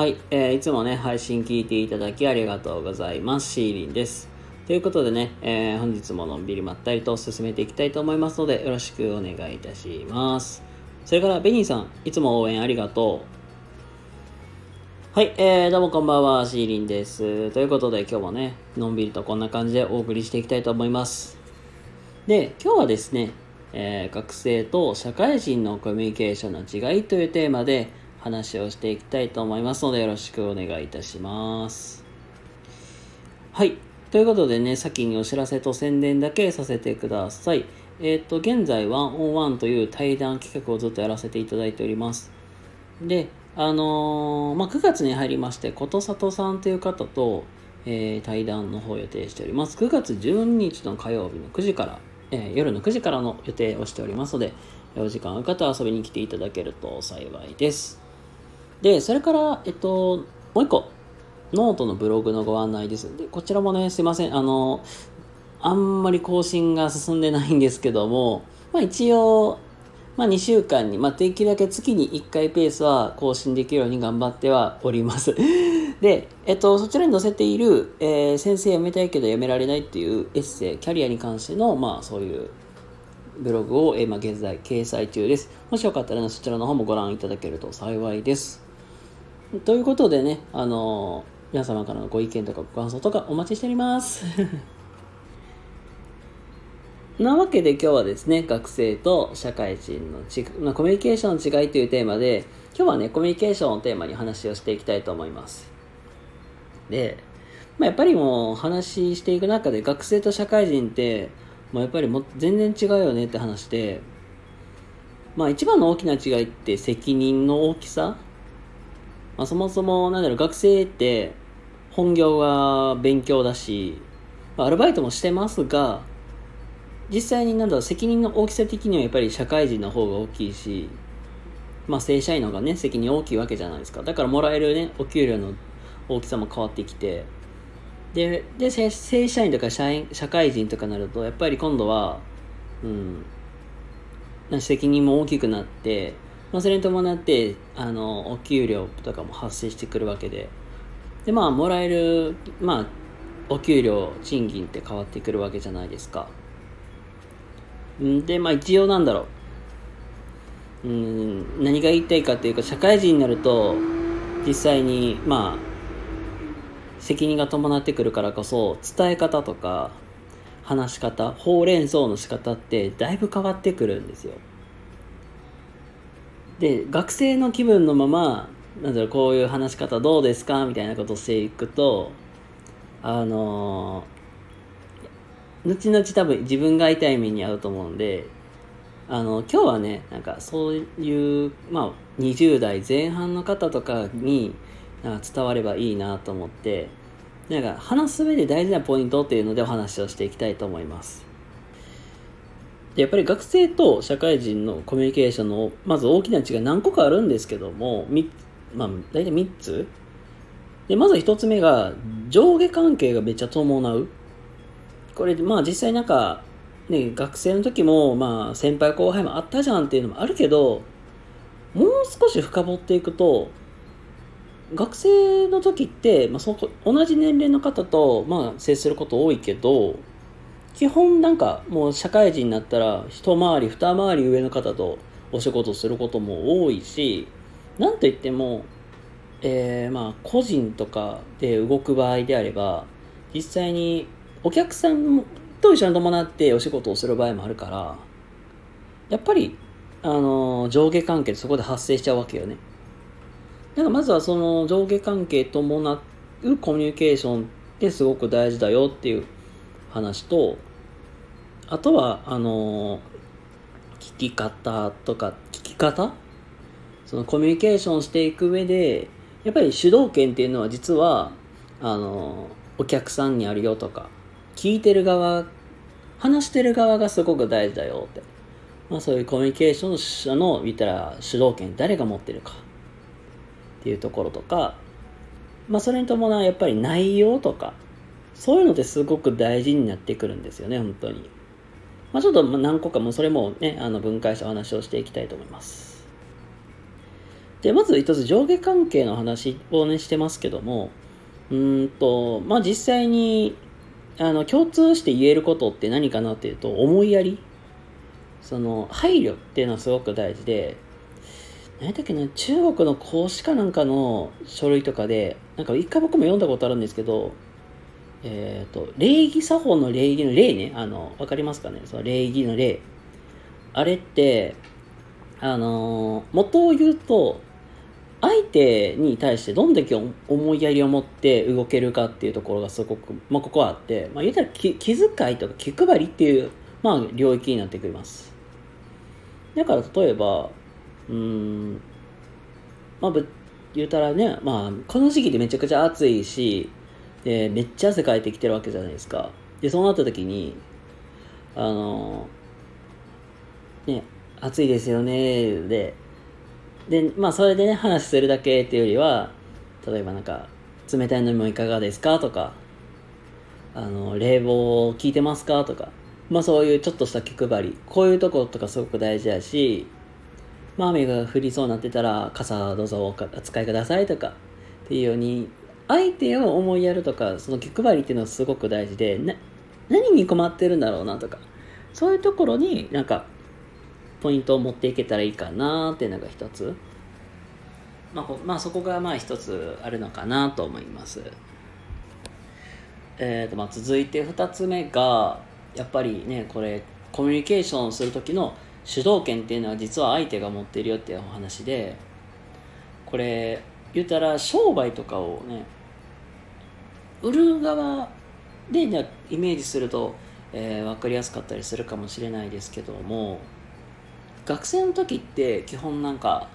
はい、えーいつもね、配信聞いていただきありがとうございます。シーリンです。ということでね、えー本日ものんびりまったりと進めていきたいと思いますので、よろしくお願いいたします。それから、ベニーさん、いつも応援ありがとう。はい、えー、どうもこんばんは、シーリンです。ということで、今日もね、のんびりとこんな感じでお送りしていきたいと思います。で、今日はですね、えー学生と社会人のコミュニケーションの違いというテーマで話をしていきたいと思いますのでよろしくお願いいたします。はい。ということでね、先にお知らせと宣伝だけさせてください。えっ、と、現在、ワンオンワンという対談企画をずっとやらせていただいております。で、あのーまあ、9月に入りまして、ことさとさんという方と、えー対談の方を予定しております。9月12日の火曜日の9時から、えー夜の9時からの予定をしておりますので、お時間ある方は遊びに来ていただけると幸いです。で、それから、えっと、もう一個、ノートのブログのご案内です。で、こちらもね、すいません、あの、あんまり更新が進んでないんですけども、まあ一応、まあ2週間に、まあできるだけ月に1回ペースは更新できるように頑張ってはおります。で、えっと、そちらに載せている、えー先生辞めたいけど辞められないっていうエッセイ、キャリアに関しての、まあそういうブログを、えーまあ、現在掲載中です。もしよかったら、ね、そちらの方もご覧いただけると幸いです。ということでね、あのー皆様からのご意見とかご感想とかお待ちしております。なわけで今日はですね、学生と社会人のち、まあ、コミュニケーションの違いというテーマで、今日はね、コミュニケーションをテーマに話をしていきたいと思います。で、まあ、やっぱりもう話していく中で学生と社会人って、もうやっぱりも全然違うよねって話で、まあ一番の大きな違いって責任の大きさまあ、そもそも、なんだろう、学生って本業が勉強だし、ま、アルバイトもしてますが、実際になんだろう、責任の大きさ的にはやっぱり社会人の方が大きいし、まあ正社員の方がね、責任大きいわけじゃないですか。だからもらえるね、お給料の大きさも変わってきて、で、で正社員とか社員社会人とかになると、やっぱり今度は、うん、責任も大きくなって、まあ、それに伴ってあのお給料とかも発生してくるわけで。でまあもらえる、まあ、お給料賃金って変わってくるわけじゃないですか。でまあ一応なんだろう。うん何が言いたいかっていうか社会人になると実際にまあ責任が伴ってくるからこそ伝え方とか話し方ほうれん草の仕方ってだいぶ変わってくるんですよ。で学生の気分のままなんだろうこういう話し方どうですかみたいなことをしていくとあの後々多分自分が痛い目に遭うと思うんであの今日はねなんかそういうまあ20代前半の方とかになんか伝わればいいなと思ってなんか話す上で大事なポイントっていうのでお話をしていきたいと思います。やっぱり学生と社会人のコミュニケーションのまず大きな違い何個かあるんですけどもみまあ大体3つ。でまず1つ目が上下関係がめっちゃ伴う。これまあ実際なんかね学生の時もまあ先輩後輩もあったじゃんっていうのもあるけどもう少し深掘っていくと学生の時って、まあ、そこ同じ年齢の方と、まあ、接すること多いけど基本なんかもう社会人になったら一回り二回り上の方とお仕事することも多いしなんといっても、えーまあ個人とかで動く場合であれば実際にお客さんと一緒に伴ってお仕事をする場合もあるからやっぱり、あの上下関係そこで発生しちゃうわけよね。だからまずはその上下関係伴うコミュニケーションってすごく大事だよっていう話とあとはあの聞き方とか聞き方？そのコミュニケーションしていく上でやっぱり主導権っていうのは実はあのお客さんにあるよとか聞いてる側話してる側がすごく大事だよって、まあ、そういうコミュニケーションの言ったら主導権誰が持ってるか。っていうところとか、まあ、それに伴うやっぱり内容とかそういうのってすごく大事になってくるんですよね本当に。まあ、ちょっと何個かもそれもねあの分解したお話をしていきたいと思います。でまず一つ上下関係の話をねしてますけどもうんとまあ実際にあの共通して言えることって何かなっていうと思いやりその配慮っていうのはすごく大事で何だっけな中国の孔子かなんかの書類とかでなんか一回僕も読んだことあるんですけどえっ、ー、と礼儀作法の礼儀の礼ね。あの分かりますかね？その礼儀の礼。あれってあの元を言うと相手に対してどんだけ思いやりを持って動けるかっていうところがすごく、まあ、ここはあって、まあ、言うたら気気遣いとか気配りっていう、まあ、領域になってくります。だから例えば、うん、まあ、言うたらね、まあ、この時期でめちゃくちゃ暑いし、で、めっちゃ汗かいてきてるわけじゃないですか。で、そうなった時に、あの、ね、暑いですよね、で、で、まあ、それでね、話するだけっていうよりは、例えばなんか、冷たい飲み物いかがですかとか、あの、冷房効いてますかとか、まあそういうちょっとした気配り、こういうとことかすごく大事だし、まあ雨が降りそうになってたら、傘どうぞお使いくださいとか、っていうように、相手を思いやるとか、その気配りっていうのはすごく大事で、な、何に困ってるんだろうなとか、そういうところになんかポイントを持っていけたらいいかなっていうのが一つ。まあ、まあ、そこがまあ一つあるのかなと思います。えーとまあ、続いて二つ目がやっぱりねこれコミュニケーションする時の主導権っていうのは実は相手が持ってるよっていうお話でこれ言ったら商売とかをね売る側で、ね、イメージすると、えー、分かりやすかったりするかもしれないですけども学生の時って基本なんか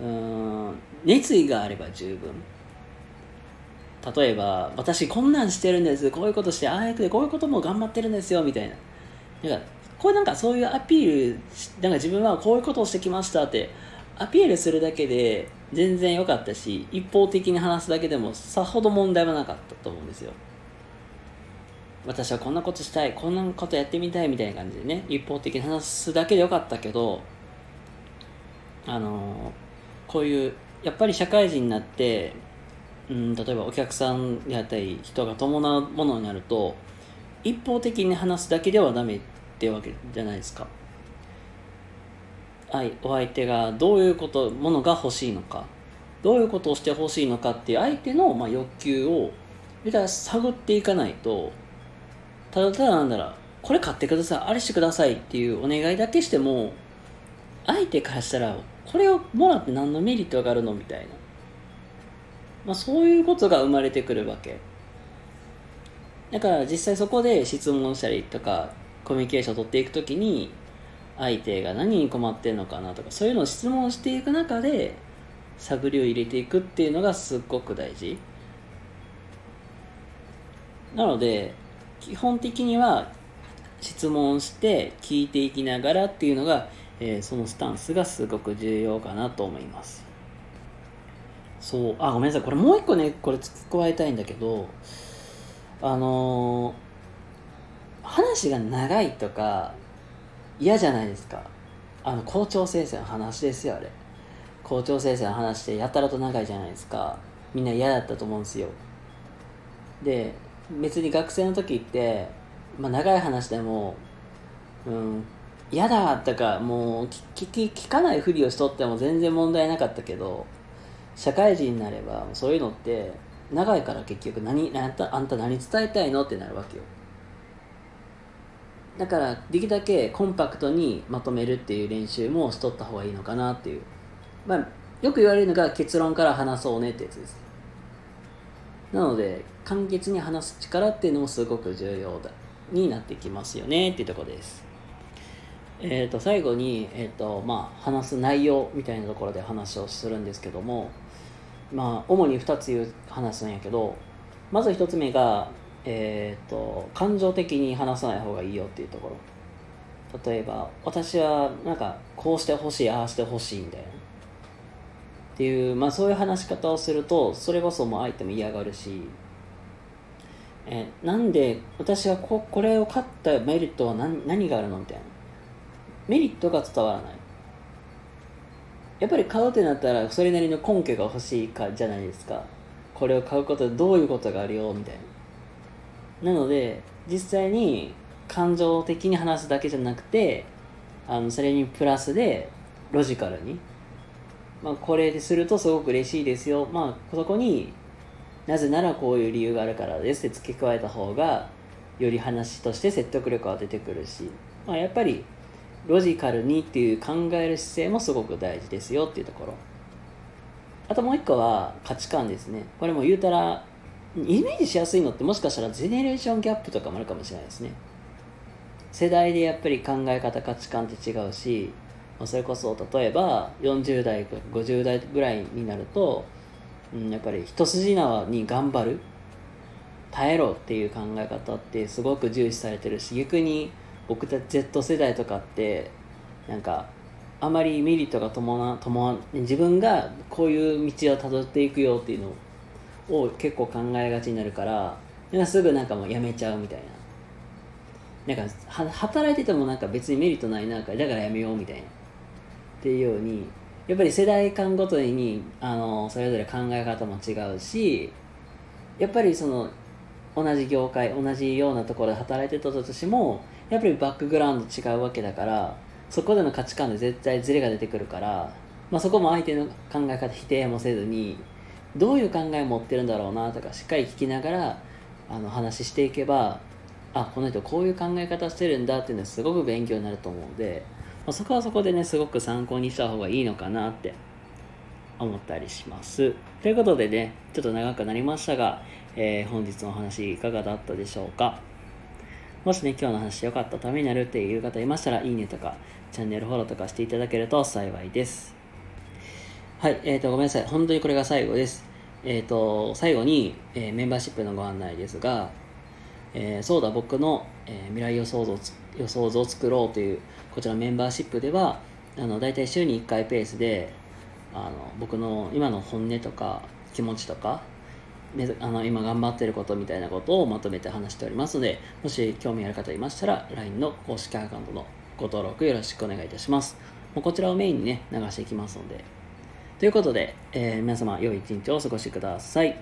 うん熱意があれば十分。例えば私こんなんしてるんですこういうことしてああやってこういうことも頑張ってるんですよみたいな。なんかこれなんかそういうアピールなんか自分はこういうことをしてきましたってアピールするだけで全然良かったし一方的に話すだけでもさほど問題はなかったと思うんですよ。私はこんなことしたいこんなことやってみたいみたいな感じでね一方的に話すだけでよかったけどあのこういうやっぱり社会人になってうん例えばお客さんであったり人が伴うものになると一方的に話すだけではダメってわけじゃないですか。お相手がどういうことものが欲しいのか。どういうことをしてほしいのかっていう相手の、まあ、欲求を探っていかないとただただなんだらこれ買ってくださいあれしてくださいっていうお願いだけしても相手からしたらこれをもらって何のメリットがあるのみたいな、まあ、そういうことが生まれてくるわけ。だから実際そこで質問したりとかコミュニケーションを取っていくときに相手が何に困ってんのかなとかそういうのを質問していく中で探りを入れていくっていうのがすっごく大事。なので基本的には質問して聞いていきながらっていうのが、えー、そのスタンスがすごく重要かなと思います。そう。あごめんなさい。これもう一個ねこれ付け加えたいんだけどあのー、話が長いとか嫌じゃないですか。あの校長先生の話ですよあれ。校長先生の話ってやたらと長いじゃないですか。みんな嫌だったと思うんですよ。で別に学生の時って、まあ、長い話でも、うん、嫌だとかもう聞き聞かないふりをしとっても全然問題なかったけど社会人になればそういうのって長いから結局何あんたあんた何伝えたいのってなるわけよ。だからできるだけコンパクトにまとめるっていう練習もしとった方がいいのかなっていうまあよく言われるのが結論から話そうねってやつですなので簡潔に話す力っていうのもすごく重要だになってきますよねっていうとこです。えー、と最後に、えーとまあ、話す内容みたいなところで話をするんですけども、まあ、主に2つ言う話すんやけどまず1つ目が、えーと、感情的に話さない方がいいよっていうところ。例えば私はなんかこうしてほしいああしてほしいみたいな。っていう、まあ、そういう話し方をするとそれこそもう相手も嫌がるし。えなんで私はここれを買ったメリットは何何があるのみたいな。メリットが伝わらない。やっぱり買うってなったらそれなりの根拠が欲しいかじゃないですか。これを買うことでどういうことがあるよみたいな。なので実際に感情的に話すだけじゃなくてあのそれにプラスでロジカルに、まあ、これでするとすごく嬉しいですよ、まあ、そこになぜならこういう理由があるからですって付け加えた方がより話として説得力が出てくるし、まあ、やっぱりロジカルにっていう考える姿勢もすごく大事ですよっていうところ。あともう一個は価値観ですね。これも言うたらイメージしやすいのってもしかしたらジェネレーションギャップとかもあるかもしれないですね。世代でやっぱり考え方価値観って違うしそれこそ例えば40代50代ぐらいになると、うん、やっぱり一筋縄に頑張る耐えろっていう考え方ってすごく重視されてるし逆に僕たち Z 世代とかってなんかあまりメリットが伴伴自分がこういう道をたどっていくよっていうのをを結構考えがちになるからすぐなんかもうやめちゃうみたいな。なんか働いててもなんか別にメリットないなんかだからやめようみたいな。っていうようにやっぱり世代間ごとにあのそれぞれ考え方も違うしやっぱりその同じ業界同じようなところで働いてたとしてもやっぱりバックグラウンド違うわけだからそこでの価値観で絶対ズレが出てくるから、まあ、そこも相手の考え方否定もせずにどういう考えを持ってるんだろうなとかしっかり聞きながらあの話していけばあこの人こういう考え方してるんだっていうのはすごく勉強になると思うんで、まあ、そこはそこでねすごく参考にした方がいいのかなって思ったりします。ということでねちょっと長くなりましたが、えー、本日のお話いかがだったでしょうか？もしね、今日の話良かったためになるっていう方いましたら、いいねとか、チャンネルフォローとかしていただけると幸いです。はい、えっ、ー、と、ごめんなさい。本当にこれが最後です。えっ、ー、と、最後に、えー、メンバーシップのご案内ですが、えそうだ、僕の、え未来予想図予想図を作ろうという、こちらメンバーシップでは、あの、大体週に1回ペースで、あの、僕の今の本音とか気持ちとか、あの今頑張ってることみたいなことをまとめて話しておりますので、もし興味ある方いましたら、LINE の公式アカウントのご登録よろしくお願いいたします。もうこちらをメインにね、流していきますので。ということで、えー、皆様、良い一日をお過ごしください。